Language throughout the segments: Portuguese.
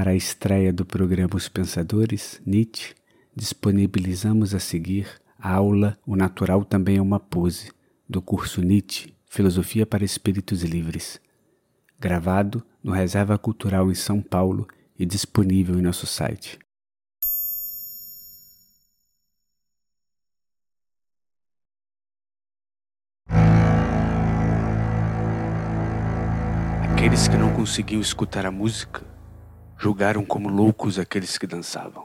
Para a estreia do programa Os Pensadores, Nietzsche, disponibilizamos a seguir a aula O Natural Também é uma Pose, do curso Nietzsche, Filosofia para Espíritos Livres, gravado no Reserva Cultural em São Paulo e disponível em nosso site. Aqueles que não conseguiam escutar a música julgaram como loucos aqueles que dançavam.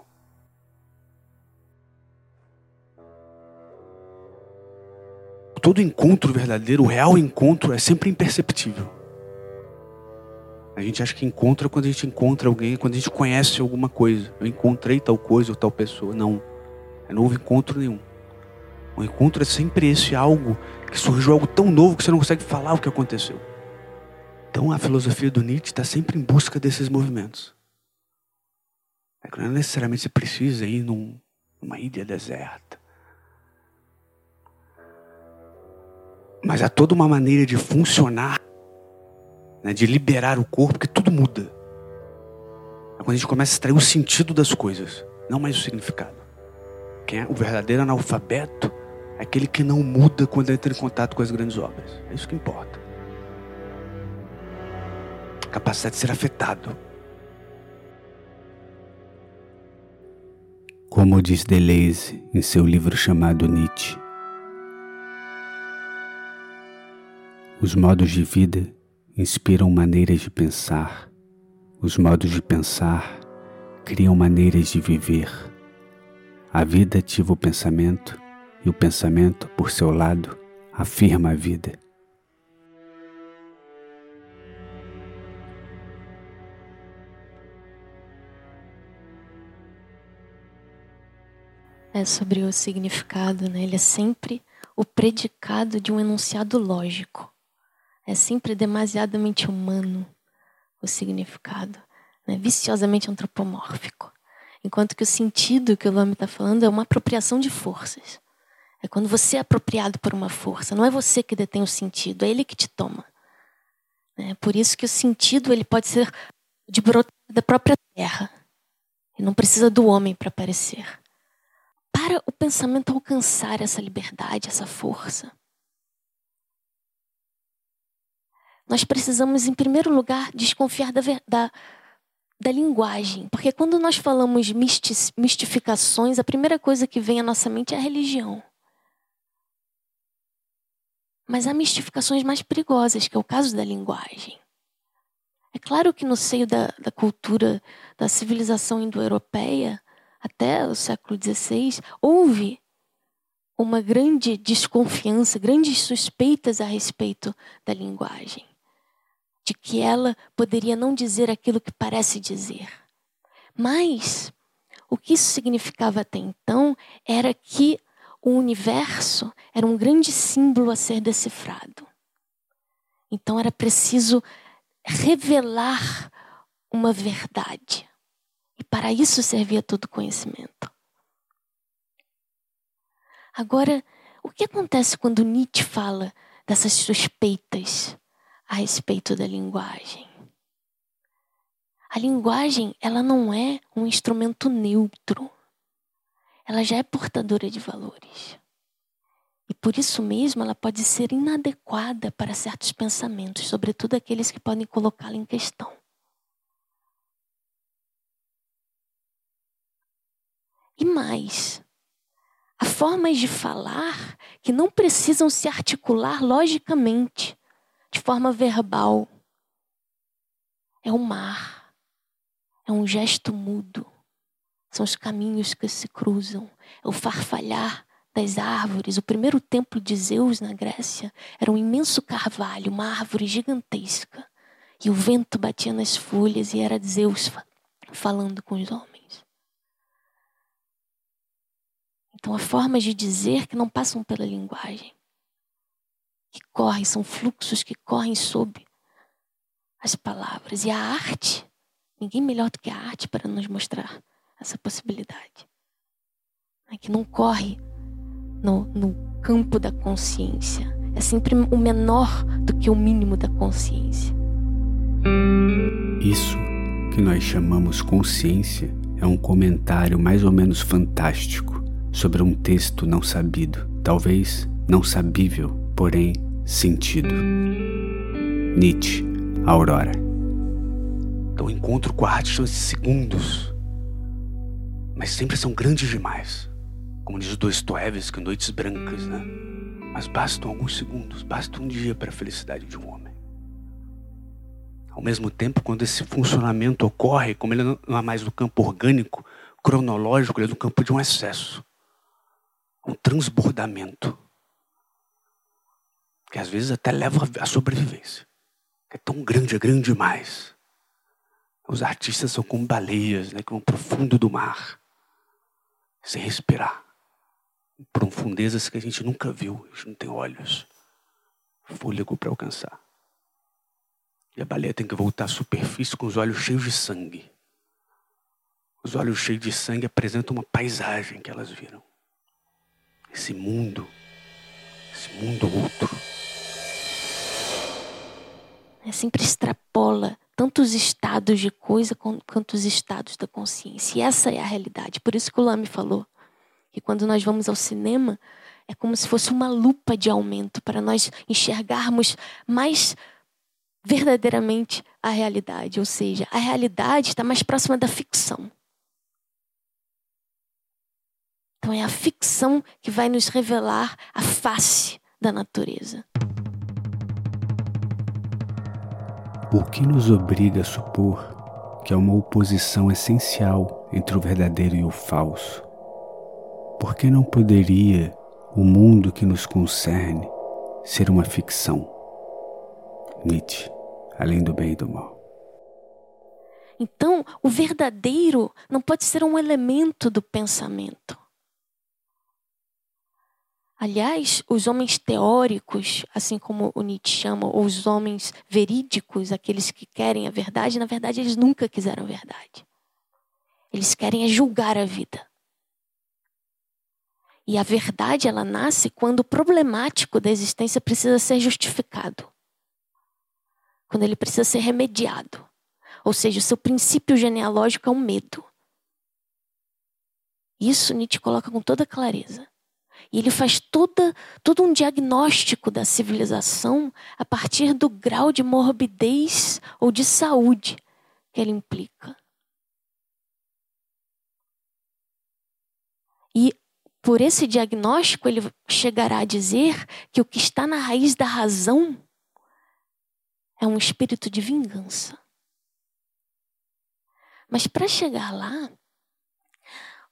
Todo encontro verdadeiro, o real encontro, é sempre imperceptível. A gente acha que encontra quando a gente encontra alguém, quando a gente conhece alguma coisa. Eu encontrei tal coisa ou tal pessoa. Não. Não houve encontro nenhum. O encontro é sempre esse algo que surgiu algo tão novo que você não consegue falar o que aconteceu. Então a filosofia do Nietzsche está sempre em busca desses movimentos. É que não necessariamente você precisa ir num, numa ilha deserta. Mas há toda uma maneira de funcionar, né, de liberar o corpo, que tudo muda. É quando a gente começa a extrair o sentido das coisas, não mais o significado. Quem é o verdadeiro analfabeto é aquele que não muda quando entra em contato com as grandes obras. É isso que importa capacidade de ser afetado. Como diz Deleuze em seu livro chamado Nietzsche, os modos de vida inspiram maneiras de pensar, os modos de pensar criam maneiras de viver. A vida ativa o pensamento e o pensamento, por seu lado, afirma a vida. É sobre o significado, né? Ele é sempre o predicado de um enunciado lógico. É sempre demasiadamente humano o significado, né? viciosamente antropomórfico. Enquanto que o sentido que o Lame está falando é uma apropriação de forças. É quando você é apropriado por uma força. Não é você que detém o sentido, é ele que te toma. É por isso que o sentido ele pode ser de brotar da própria terra. E não precisa do homem para aparecer para o pensamento alcançar essa liberdade, essa força, nós precisamos, em primeiro lugar, desconfiar da, da, da linguagem. Porque quando nós falamos mistificações, a primeira coisa que vem à nossa mente é a religião. Mas há mistificações mais perigosas, que é o caso da linguagem. É claro que no seio da, da cultura da civilização indo-europeia, até o século XVI, houve uma grande desconfiança, grandes suspeitas a respeito da linguagem, de que ela poderia não dizer aquilo que parece dizer. Mas o que isso significava até então era que o universo era um grande símbolo a ser decifrado. Então era preciso revelar uma verdade. E para isso servia todo conhecimento. Agora, o que acontece quando Nietzsche fala dessas suspeitas a respeito da linguagem? A linguagem, ela não é um instrumento neutro. Ela já é portadora de valores. E por isso mesmo ela pode ser inadequada para certos pensamentos, sobretudo aqueles que podem colocá-la em questão. E mais, há formas de falar que não precisam se articular logicamente, de forma verbal. É o mar, é um gesto mudo, são os caminhos que se cruzam, é o farfalhar das árvores. O primeiro templo de Zeus na Grécia era um imenso carvalho, uma árvore gigantesca. E o vento batia nas folhas e era Zeus falando com os homens. Então, há formas de dizer que não passam pela linguagem, que correm, são fluxos que correm sob as palavras. E a arte, ninguém melhor do que a arte para nos mostrar essa possibilidade. É que não corre no, no campo da consciência. É sempre o menor do que o mínimo da consciência. Isso que nós chamamos consciência é um comentário mais ou menos fantástico sobre um texto não sabido, talvez não sabível, porém sentido. Nietzsche, Aurora. Então, encontro com a arte são esses segundos, mas sempre são grandes demais. Como diz Dostoiévski, Noites Brancas, né? Mas bastam alguns segundos, basta um dia para a felicidade de um homem. Ao mesmo tempo, quando esse funcionamento ocorre, como ele não é mais do campo orgânico, cronológico, ele é do campo de um excesso, um transbordamento, que às vezes até leva à sobrevivência. É tão grande, é grande demais. Os artistas são como baleias, né, que vão pro fundo do mar, sem respirar, em profundezas que a gente nunca viu, a gente não tem olhos, fôlego para alcançar. E a baleia tem que voltar à superfície com os olhos cheios de sangue. Os olhos cheios de sangue apresentam uma paisagem que elas viram. Esse mundo, esse mundo outro. É sempre extrapola tanto os estados de coisa quanto os estados da consciência. E essa é a realidade. Por isso que o Lame falou que quando nós vamos ao cinema, é como se fosse uma lupa de aumento para nós enxergarmos mais verdadeiramente a realidade, ou seja, a realidade está mais próxima da ficção. Então é a ficção que vai nos revelar a face da natureza. O que nos obriga a supor que há uma oposição essencial entre o verdadeiro e o falso? Por que não poderia o mundo que nos concerne ser uma ficção? Nietzsche além do bem e do mal. Então, o verdadeiro não pode ser um elemento do pensamento. Aliás, os homens teóricos, assim como o Nietzsche chama, ou os homens verídicos, aqueles que querem a verdade, na verdade eles nunca quiseram a verdade. Eles querem é julgar a vida. E a verdade ela nasce quando o problemático da existência precisa ser justificado quando ele precisa ser remediado. Ou seja, o seu princípio genealógico é o medo. Isso Nietzsche coloca com toda clareza. E ele faz toda, todo um diagnóstico da civilização a partir do grau de morbidez ou de saúde que ele implica. E por esse diagnóstico, ele chegará a dizer que o que está na raiz da razão é um espírito de vingança. Mas para chegar lá,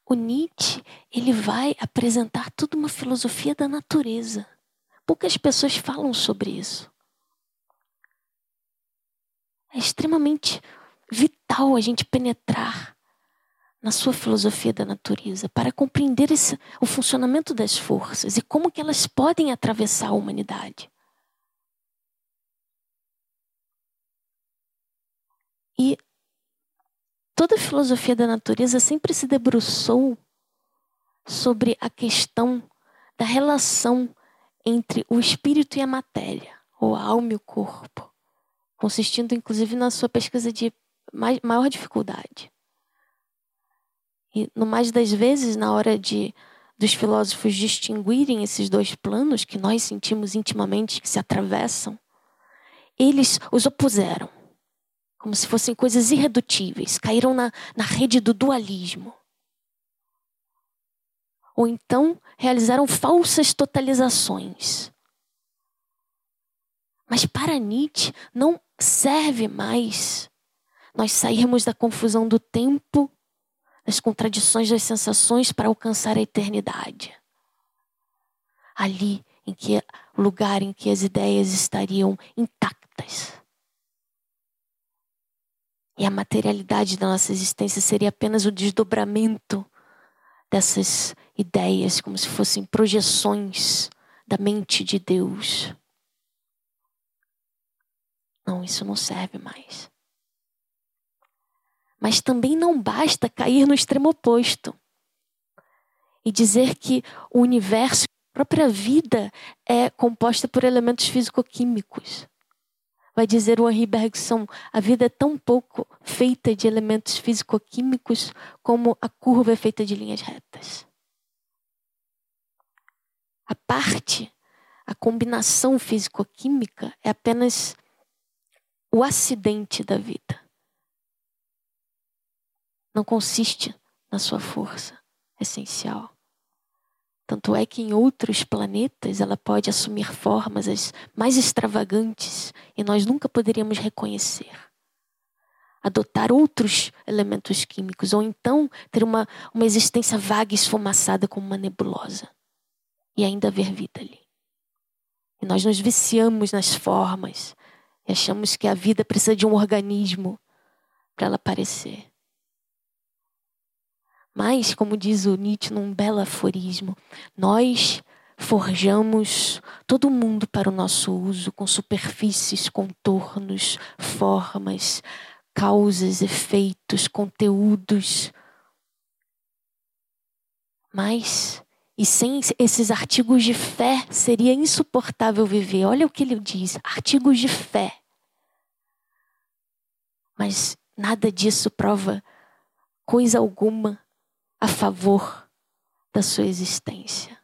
o Nietzsche ele vai apresentar toda uma filosofia da natureza. Poucas pessoas falam sobre isso. É extremamente vital a gente penetrar na sua filosofia da natureza para compreender esse, o funcionamento das forças e como que elas podem atravessar a humanidade. E toda a filosofia da natureza sempre se debruçou sobre a questão da relação entre o espírito e a matéria, ou a alma e o corpo, consistindo inclusive na sua pesquisa de maior dificuldade. E no mais das vezes, na hora de dos filósofos distinguirem esses dois planos que nós sentimos intimamente que se atravessam, eles os opuseram como se fossem coisas irredutíveis, caíram na, na rede do dualismo. Ou então realizaram falsas totalizações. Mas para Nietzsche não serve mais nós sairmos da confusão do tempo, das contradições das sensações para alcançar a eternidade. Ali em que lugar em que as ideias estariam intactas. E a materialidade da nossa existência seria apenas o desdobramento dessas ideias, como se fossem projeções da mente de Deus. Não, isso não serve mais. Mas também não basta cair no extremo oposto e dizer que o universo, a própria vida, é composta por elementos físico-químicos. Vai dizer o Henri Bergson, a vida é tão pouco feita de elementos físico-químicos como a curva é feita de linhas retas. A parte, a combinação físico-química é apenas o acidente da vida. Não consiste na sua força essencial. Tanto é que em outros planetas ela pode assumir formas as mais extravagantes e nós nunca poderíamos reconhecer. Adotar outros elementos químicos, ou então ter uma, uma existência vaga e esfumaçada como uma nebulosa. E ainda haver vida ali. E nós nos viciamos nas formas e achamos que a vida precisa de um organismo para ela aparecer. Mas, como diz o Nietzsche num belo aforismo, nós forjamos todo mundo para o nosso uso com superfícies, contornos, formas, causas, efeitos, conteúdos. Mas, e sem esses artigos de fé, seria insuportável viver. Olha o que ele diz: artigos de fé. Mas nada disso prova coisa alguma a favor da sua existência.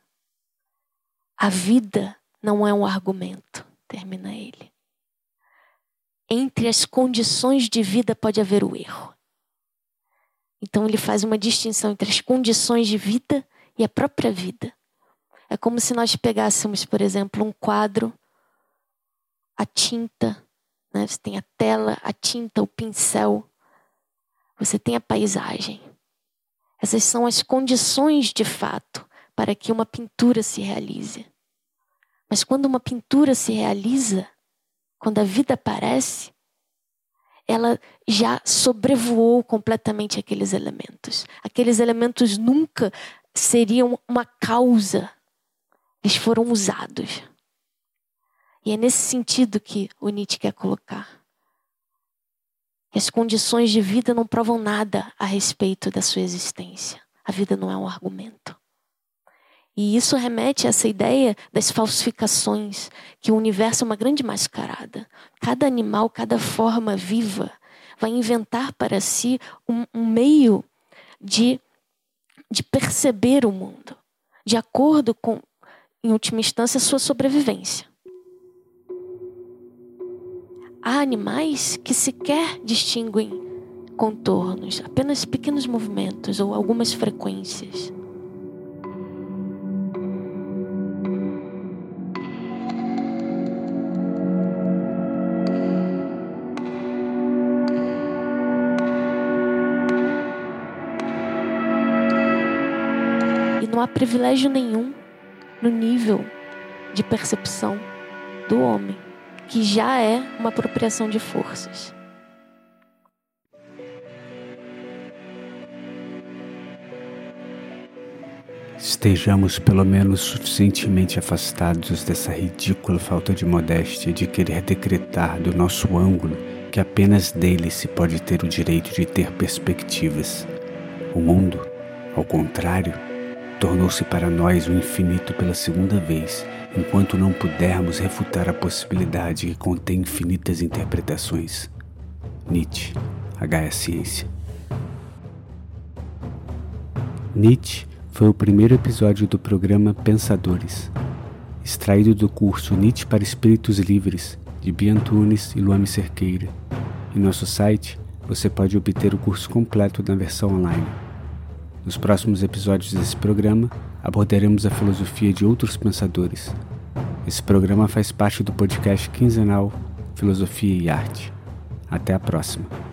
A vida não é um argumento, termina ele. Entre as condições de vida pode haver o erro. Então ele faz uma distinção entre as condições de vida e a própria vida. É como se nós pegássemos, por exemplo, um quadro, a tinta, né? você tem a tela, a tinta, o pincel, você tem a paisagem. Essas são as condições de fato para que uma pintura se realize. Mas quando uma pintura se realiza, quando a vida aparece, ela já sobrevoou completamente aqueles elementos. Aqueles elementos nunca seriam uma causa, eles foram usados. E é nesse sentido que o Nietzsche quer colocar. As condições de vida não provam nada a respeito da sua existência. A vida não é um argumento. E isso remete a essa ideia das falsificações, que o universo é uma grande mascarada. Cada animal, cada forma viva vai inventar para si um, um meio de, de perceber o mundo, de acordo com, em última instância, a sua sobrevivência. Há animais que sequer distinguem contornos, apenas pequenos movimentos ou algumas frequências. E não há privilégio nenhum no nível de percepção do homem que já é uma apropriação de forças. Estejamos pelo menos suficientemente afastados dessa ridícula falta de modéstia de querer decretar do nosso ângulo que apenas dele se pode ter o direito de ter perspectivas. O mundo, ao contrário, tornou-se para nós o infinito pela segunda vez enquanto não pudermos refutar a possibilidade que contém infinitas interpretações. Nietzsche, H.S. Ciência. Nietzsche foi o primeiro episódio do programa Pensadores, extraído do curso Nietzsche para Espíritos Livres, de Bia Antunes e Luame Cerqueira. Em nosso site, você pode obter o curso completo na versão online. Nos próximos episódios desse programa, abordaremos a filosofia de outros pensadores. Esse programa faz parte do podcast quinzenal Filosofia e Arte. Até a próxima.